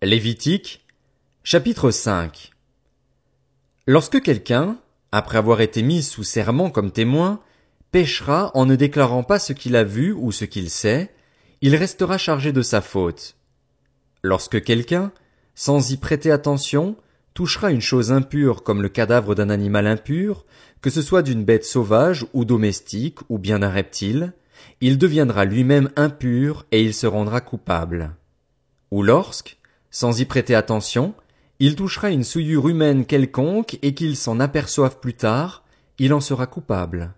Lévitique, chapitre 5 Lorsque quelqu'un, après avoir été mis sous serment comme témoin, péchera en ne déclarant pas ce qu'il a vu ou ce qu'il sait, il restera chargé de sa faute. Lorsque quelqu'un, sans y prêter attention, touchera une chose impure comme le cadavre d'un animal impur, que ce soit d'une bête sauvage ou domestique ou bien d'un reptile, il deviendra lui-même impur et il se rendra coupable. Ou lorsque, sans y prêter attention, il touchera une souillure humaine quelconque et qu'il s'en aperçoive plus tard, il en sera coupable.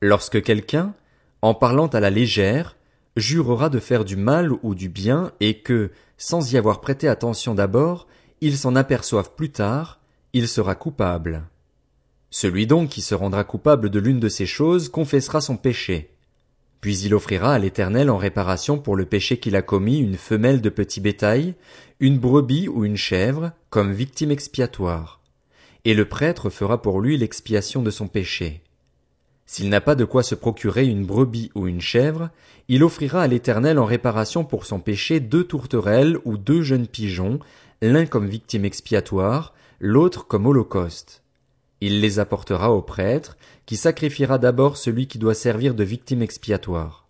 Lorsque quelqu'un, en parlant à la légère, jurera de faire du mal ou du bien et que, sans y avoir prêté attention d'abord, il s'en aperçoive plus tard, il sera coupable. Celui donc qui se rendra coupable de l'une de ces choses confessera son péché. Puis il offrira à l'Éternel en réparation pour le péché qu'il a commis une femelle de petit bétail, une brebis ou une chèvre, comme victime expiatoire. Et le prêtre fera pour lui l'expiation de son péché. S'il n'a pas de quoi se procurer une brebis ou une chèvre, il offrira à l'Éternel en réparation pour son péché deux tourterelles ou deux jeunes pigeons, l'un comme victime expiatoire, l'autre comme holocauste. Il les apportera au prêtre, qui sacrifiera d'abord celui qui doit servir de victime expiatoire.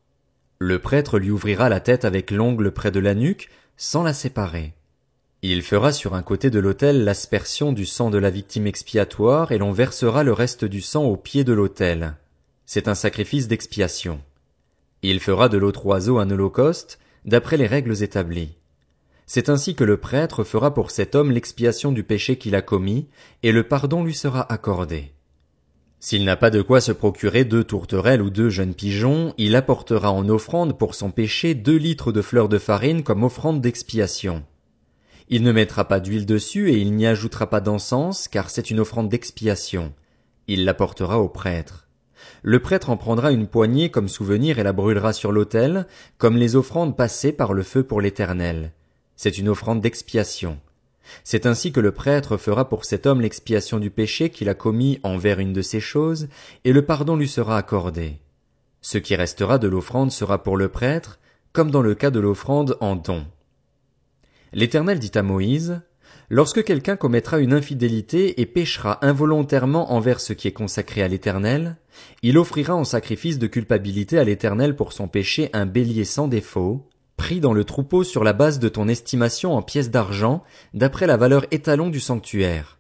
Le prêtre lui ouvrira la tête avec l'ongle près de la nuque, sans la séparer. Il fera sur un côté de l'autel l'aspersion du sang de la victime expiatoire et l'on versera le reste du sang au pied de l'autel. C'est un sacrifice d'expiation. Il fera de l'autre oiseau un holocauste, d'après les règles établies. C'est ainsi que le prêtre fera pour cet homme l'expiation du péché qu'il a commis, et le pardon lui sera accordé. S'il n'a pas de quoi se procurer deux tourterelles ou deux jeunes pigeons, il apportera en offrande pour son péché deux litres de fleurs de farine comme offrande d'expiation. Il ne mettra pas d'huile dessus et il n'y ajoutera pas d'encens, car c'est une offrande d'expiation. Il l'apportera au prêtre. Le prêtre en prendra une poignée comme souvenir et la brûlera sur l'autel, comme les offrandes passées par le feu pour l'éternel. C'est une offrande d'expiation. C'est ainsi que le prêtre fera pour cet homme l'expiation du péché qu'il a commis envers une de ces choses, et le pardon lui sera accordé. Ce qui restera de l'offrande sera pour le prêtre, comme dans le cas de l'offrande en don. L'Éternel dit à Moïse, Lorsque quelqu'un commettra une infidélité et péchera involontairement envers ce qui est consacré à l'Éternel, il offrira en sacrifice de culpabilité à l'Éternel pour son péché un bélier sans défaut, pris dans le troupeau sur la base de ton estimation en pièces d'argent, d'après la valeur étalon du sanctuaire.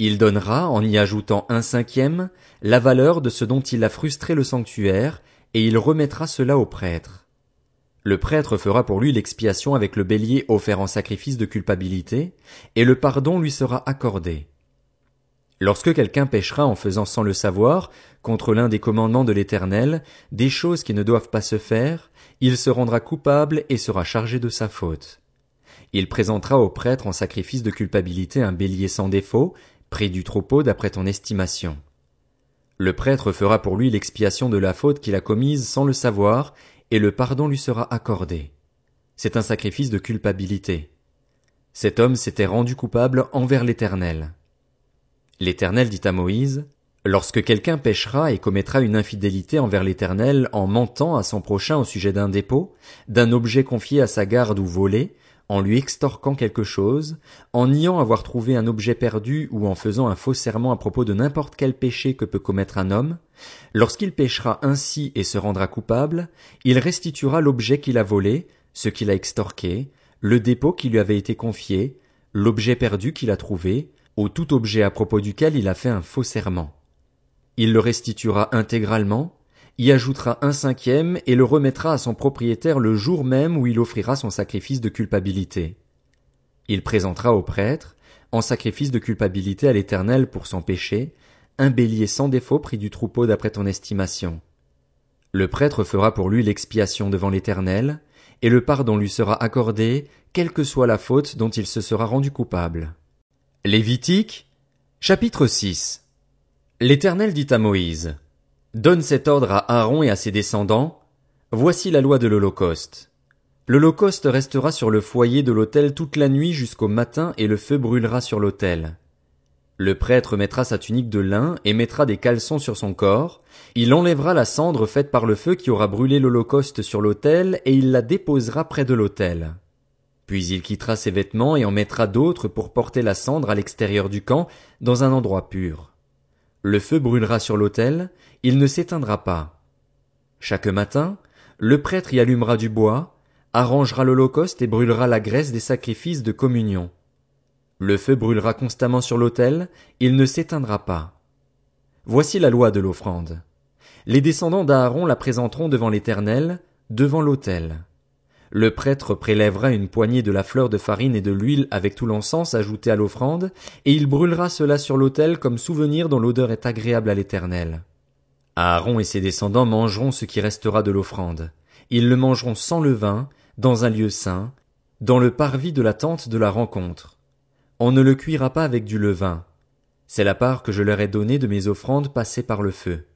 Il donnera, en y ajoutant un cinquième, la valeur de ce dont il a frustré le sanctuaire, et il remettra cela au prêtre. Le prêtre fera pour lui l'expiation avec le bélier offert en sacrifice de culpabilité, et le pardon lui sera accordé. Lorsque quelqu'un péchera en faisant sans le savoir, contre l'un des commandements de l'Éternel, des choses qui ne doivent pas se faire, il se rendra coupable et sera chargé de sa faute. Il présentera au prêtre en sacrifice de culpabilité un bélier sans défaut, pris du troupeau d'après ton estimation. Le prêtre fera pour lui l'expiation de la faute qu'il a commise sans le savoir, et le pardon lui sera accordé. C'est un sacrifice de culpabilité. Cet homme s'était rendu coupable envers l'Éternel. L'Éternel dit à Moïse, Lorsque quelqu'un péchera et commettra une infidélité envers l'Éternel en mentant à son prochain au sujet d'un dépôt, d'un objet confié à sa garde ou volé, en lui extorquant quelque chose, en niant avoir trouvé un objet perdu ou en faisant un faux serment à propos de n'importe quel péché que peut commettre un homme, lorsqu'il péchera ainsi et se rendra coupable, il restituera l'objet qu'il a volé, ce qu'il a extorqué, le dépôt qui lui avait été confié, l'objet perdu qu'il a trouvé, ou tout objet à propos duquel il a fait un faux serment. Il le restituera intégralement, y ajoutera un cinquième et le remettra à son propriétaire le jour même où il offrira son sacrifice de culpabilité. Il présentera au prêtre, en sacrifice de culpabilité à l'Éternel pour son péché, un bélier sans défaut pris du troupeau d'après ton estimation. Le prêtre fera pour lui l'expiation devant l'Éternel, et le pardon lui sera accordé, quelle que soit la faute dont il se sera rendu coupable. Lévitique, chapitre 6 L'Éternel dit à Moïse, Donne cet ordre à Aaron et à ses descendants, Voici la loi de l'Holocauste. L'Holocauste restera sur le foyer de l'autel toute la nuit jusqu'au matin et le feu brûlera sur l'autel. Le prêtre mettra sa tunique de lin et mettra des caleçons sur son corps, il enlèvera la cendre faite par le feu qui aura brûlé l'Holocauste sur l'autel et il la déposera près de l'autel. Puis il quittera ses vêtements et en mettra d'autres pour porter la cendre à l'extérieur du camp, dans un endroit pur. Le feu brûlera sur l'autel, il ne s'éteindra pas. Chaque matin, le prêtre y allumera du bois, arrangera l'holocauste et brûlera la graisse des sacrifices de communion. Le feu brûlera constamment sur l'autel, il ne s'éteindra pas. Voici la loi de l'offrande. Les descendants d'Aaron la présenteront devant l'Éternel, devant l'autel. Le prêtre prélèvera une poignée de la fleur de farine et de l'huile avec tout l'encens ajouté à l'offrande, et il brûlera cela sur l'autel comme souvenir dont l'odeur est agréable à l'Éternel. Aaron et ses descendants mangeront ce qui restera de l'offrande. Ils le mangeront sans levain, dans un lieu saint, dans le parvis de la tente de la rencontre. On ne le cuira pas avec du levain. C'est la part que je leur ai donnée de mes offrandes passées par le feu.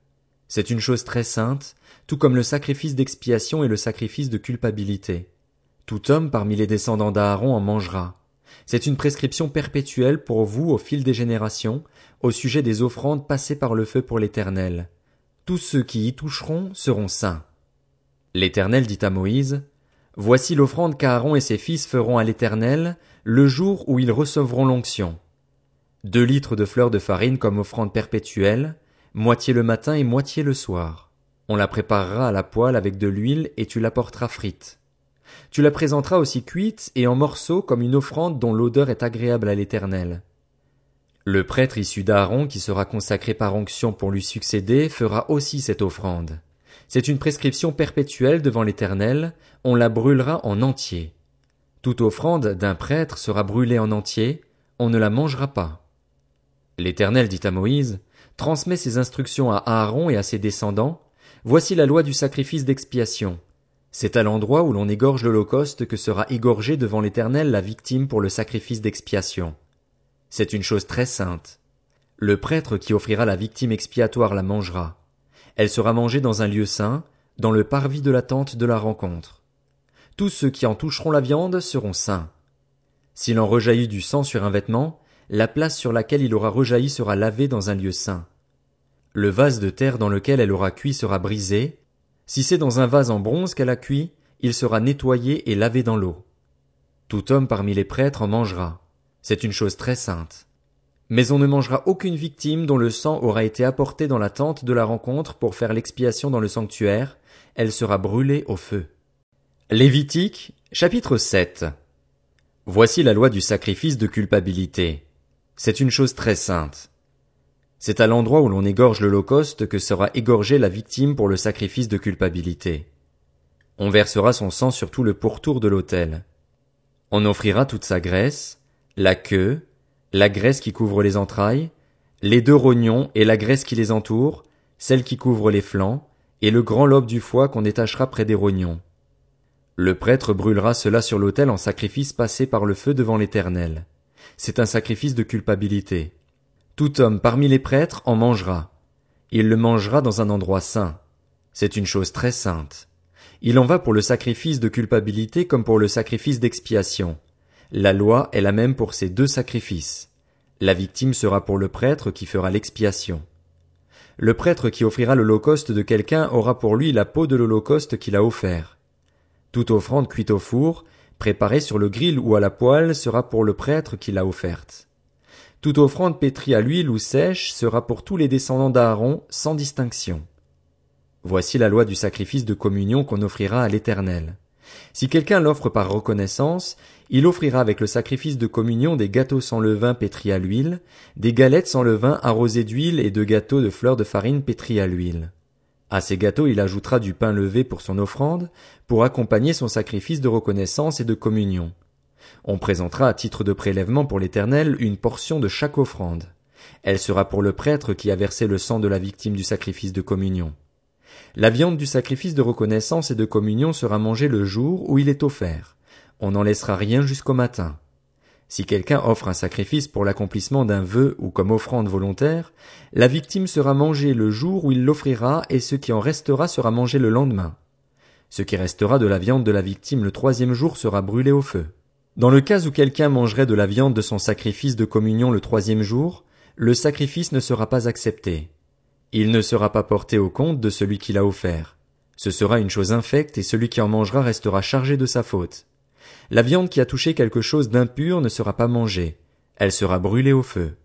C'est une chose très sainte, tout comme le sacrifice d'expiation et le sacrifice de culpabilité. Tout homme parmi les descendants d'Aaron en mangera. C'est une prescription perpétuelle pour vous au fil des générations, au sujet des offrandes passées par le feu pour l'Éternel. Tous ceux qui y toucheront seront saints. L'Éternel dit à Moïse, Voici l'offrande qu'Aaron et ses fils feront à l'Éternel le jour où ils recevront l'onction. Deux litres de fleurs de farine comme offrande perpétuelle, moitié le matin et moitié le soir. On la préparera à la poêle avec de l'huile et tu l'apporteras frite. Tu la présenteras aussi cuite et en morceaux comme une offrande dont l'odeur est agréable à l'Éternel. Le prêtre issu d'Aaron qui sera consacré par onction pour lui succéder fera aussi cette offrande. C'est une prescription perpétuelle devant l'Éternel, on la brûlera en entier. Toute offrande d'un prêtre sera brûlée en entier, on ne la mangera pas. L'Éternel dit à Moïse, Transmets ces instructions à Aaron et à ses descendants, voici la loi du sacrifice d'expiation. C'est à l'endroit où l'on égorge l'Holocauste que sera égorgée devant l'Éternel la victime pour le sacrifice d'expiation. C'est une chose très sainte. Le prêtre qui offrira la victime expiatoire la mangera. Elle sera mangée dans un lieu saint, dans le parvis de la tente de la rencontre. Tous ceux qui en toucheront la viande seront saints. S'il en rejaillit du sang sur un vêtement, la place sur laquelle il aura rejailli sera lavée dans un lieu saint. Le vase de terre dans lequel elle aura cuit sera brisé. Si c'est dans un vase en bronze qu'elle a cuit, il sera nettoyé et lavé dans l'eau. Tout homme parmi les prêtres en mangera. C'est une chose très sainte. Mais on ne mangera aucune victime dont le sang aura été apporté dans la tente de la rencontre pour faire l'expiation dans le sanctuaire, elle sera brûlée au feu. Lévitique, chapitre 7. Voici la loi du sacrifice de culpabilité. C'est une chose très sainte. C'est à l'endroit où l'on égorge l'Holocauste que sera égorgée la victime pour le sacrifice de culpabilité. On versera son sang sur tout le pourtour de l'autel. On offrira toute sa graisse, la queue, la graisse qui couvre les entrailles, les deux rognons et la graisse qui les entoure, celle qui couvre les flancs, et le grand lobe du foie qu'on détachera près des rognons. Le prêtre brûlera cela sur l'autel en sacrifice passé par le feu devant l'Éternel. C'est un sacrifice de culpabilité. Tout homme parmi les prêtres en mangera. Il le mangera dans un endroit saint. C'est une chose très sainte. Il en va pour le sacrifice de culpabilité comme pour le sacrifice d'expiation. La loi est la même pour ces deux sacrifices. La victime sera pour le prêtre qui fera l'expiation. Le prêtre qui offrira l'holocauste de quelqu'un aura pour lui la peau de l'holocauste qu'il a offert. Toute offrande cuite au four, préparée sur le grill ou à la poêle sera pour le prêtre qui l'a offerte. Toute offrande pétrie à l'huile ou sèche sera pour tous les descendants d'Aaron sans distinction. Voici la loi du sacrifice de communion qu'on offrira à l'Éternel. Si quelqu'un l'offre par reconnaissance, il offrira avec le sacrifice de communion des gâteaux sans levain pétris à l'huile, des galettes sans levain arrosées d'huile et deux gâteaux de fleurs de farine pétris à l'huile. À ces gâteaux il ajoutera du pain levé pour son offrande, pour accompagner son sacrifice de reconnaissance et de communion. On présentera à titre de prélèvement pour l'Éternel une portion de chaque offrande. Elle sera pour le prêtre qui a versé le sang de la victime du sacrifice de communion. La viande du sacrifice de reconnaissance et de communion sera mangée le jour où il est offert. On n'en laissera rien jusqu'au matin. Si quelqu'un offre un sacrifice pour l'accomplissement d'un vœu ou comme offrande volontaire, la victime sera mangée le jour où il l'offrira et ce qui en restera sera mangé le lendemain. Ce qui restera de la viande de la victime le troisième jour sera brûlé au feu. Dans le cas où quelqu'un mangerait de la viande de son sacrifice de communion le troisième jour, le sacrifice ne sera pas accepté. Il ne sera pas porté au compte de celui qui l'a offert. Ce sera une chose infecte et celui qui en mangera restera chargé de sa faute. La viande qui a touché quelque chose d'impur ne sera pas mangée, elle sera brûlée au feu.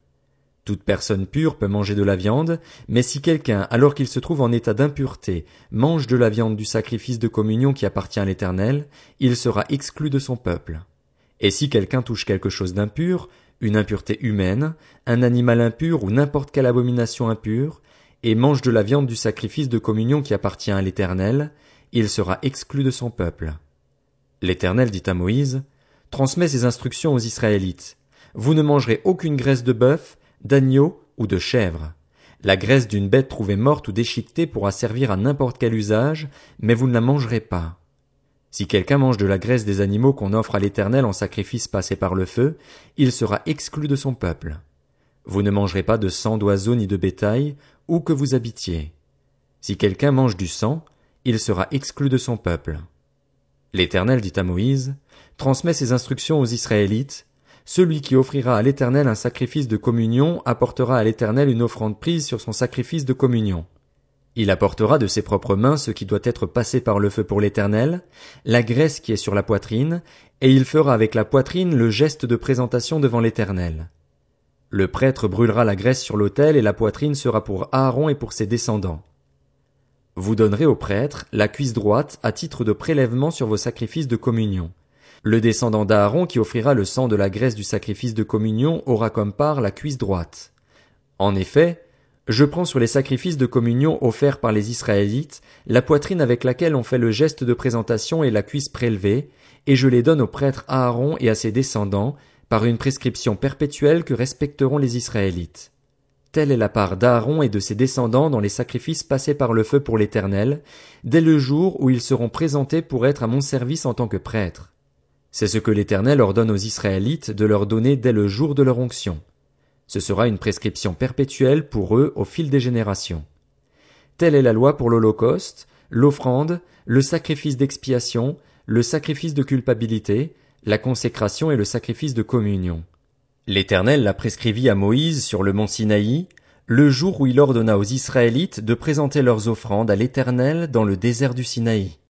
Toute personne pure peut manger de la viande, mais si quelqu'un, alors qu'il se trouve en état d'impureté, mange de la viande du sacrifice de communion qui appartient à l'Éternel, il sera exclu de son peuple. Et si quelqu'un touche quelque chose d'impur, une impureté humaine, un animal impur ou n'importe quelle abomination impure, et mange de la viande du sacrifice de communion qui appartient à l'Éternel, il sera exclu de son peuple. L'Éternel dit à Moïse, Transmets ces instructions aux Israélites. Vous ne mangerez aucune graisse de bœuf, d'agneau ou de chèvre. La graisse d'une bête trouvée morte ou déchiquetée pourra servir à n'importe quel usage, mais vous ne la mangerez pas. Si quelqu'un mange de la graisse des animaux qu'on offre à l'Éternel en sacrifice passé par le feu, il sera exclu de son peuple. Vous ne mangerez pas de sang d'oiseaux ni de bétail, où que vous habitiez. Si quelqu'un mange du sang, il sera exclu de son peuple. L'Éternel dit à Moïse, Transmets ces instructions aux Israélites, celui qui offrira à l'Éternel un sacrifice de communion apportera à l'Éternel une offrande prise sur son sacrifice de communion. Il apportera de ses propres mains ce qui doit être passé par le feu pour l'Éternel, la graisse qui est sur la poitrine, et il fera avec la poitrine le geste de présentation devant l'Éternel. Le prêtre brûlera la graisse sur l'autel et la poitrine sera pour Aaron et pour ses descendants. Vous donnerez au prêtre la cuisse droite à titre de prélèvement sur vos sacrifices de communion. Le descendant d'Aaron qui offrira le sang de la graisse du sacrifice de communion aura comme part la cuisse droite. En effet, je prends sur les sacrifices de communion offerts par les Israélites la poitrine avec laquelle on fait le geste de présentation et la cuisse prélevée, et je les donne au prêtre Aaron et à ses descendants par une prescription perpétuelle que respecteront les Israélites. Telle est la part d'Aaron et de ses descendants dans les sacrifices passés par le feu pour l'Éternel, dès le jour où ils seront présentés pour être à mon service en tant que prêtre. C'est ce que l'Éternel ordonne aux Israélites de leur donner dès le jour de leur onction. Ce sera une prescription perpétuelle pour eux au fil des générations. Telle est la loi pour l'Holocauste, l'offrande, le sacrifice d'expiation, le sacrifice de culpabilité, la consécration et le sacrifice de communion. L'Éternel l'a prescrivit à Moïse sur le mont Sinaï, le jour où il ordonna aux Israélites de présenter leurs offrandes à l'Éternel dans le désert du Sinaï.